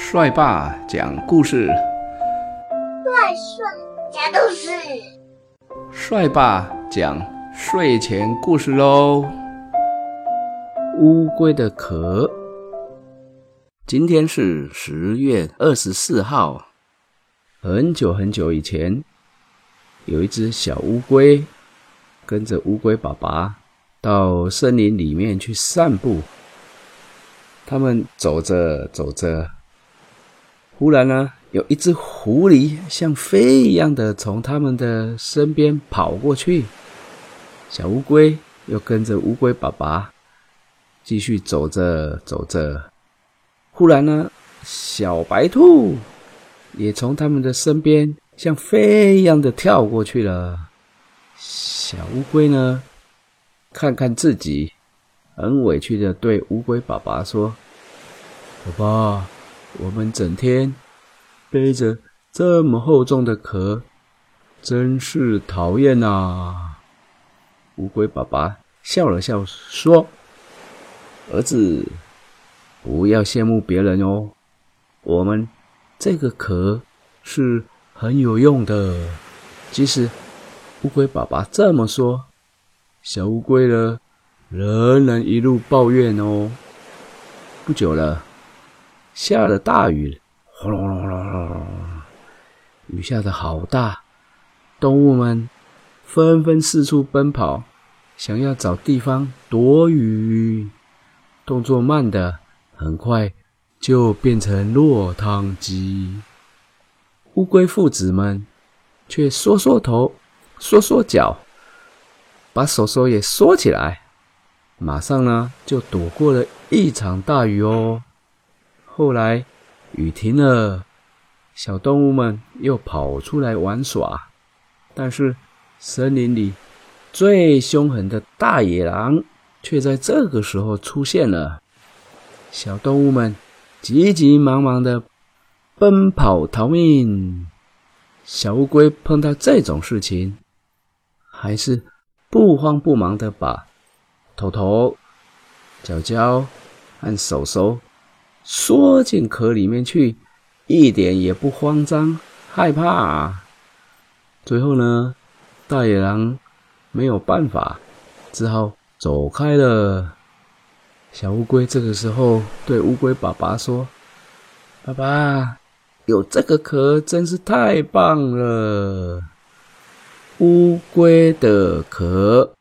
帅爸讲故事，帅帅讲故事，帅爸讲睡前故事喽。乌龟的壳。今天是十月二十四号。很久很久以前，有一只小乌龟跟着乌龟爸爸到森林里面去散步。他们走着走着。忽然呢，有一只狐狸像飞一样的从他们的身边跑过去。小乌龟又跟着乌龟爸爸继续走着走着。忽然呢，小白兔也从他们的身边像飞一样的跳过去了。小乌龟呢，看看自己，很委屈的对乌龟爸爸说：“爸爸。”我们整天背着这么厚重的壳，真是讨厌呐！乌龟爸爸笑了笑说：“儿子，不要羡慕别人哦。我们这个壳是很有用的。”即使乌龟爸爸这么说，小乌龟呢，仍然一路抱怨哦。不久了。下了大雨，轰隆隆隆隆，雨下的好大，动物们纷纷四处奔跑，想要找地方躲雨。动作慢的很快就变成落汤鸡。乌龟父子们却缩缩头，缩缩脚，把手手也缩起来，马上呢就躲过了一场大雨哦。后来雨停了，小动物们又跑出来玩耍，但是森林里最凶狠的大野狼却在这个时候出现了。小动物们急急忙忙的奔跑逃命，小乌龟碰到这种事情，还是不慌不忙的把头头、脚脚和手手。缩进壳里面去，一点也不慌张害怕。最后呢，大野狼没有办法，只好走开了。小乌龟这个时候对乌龟爸爸说：“爸爸，有这个壳真是太棒了。”乌龟的壳。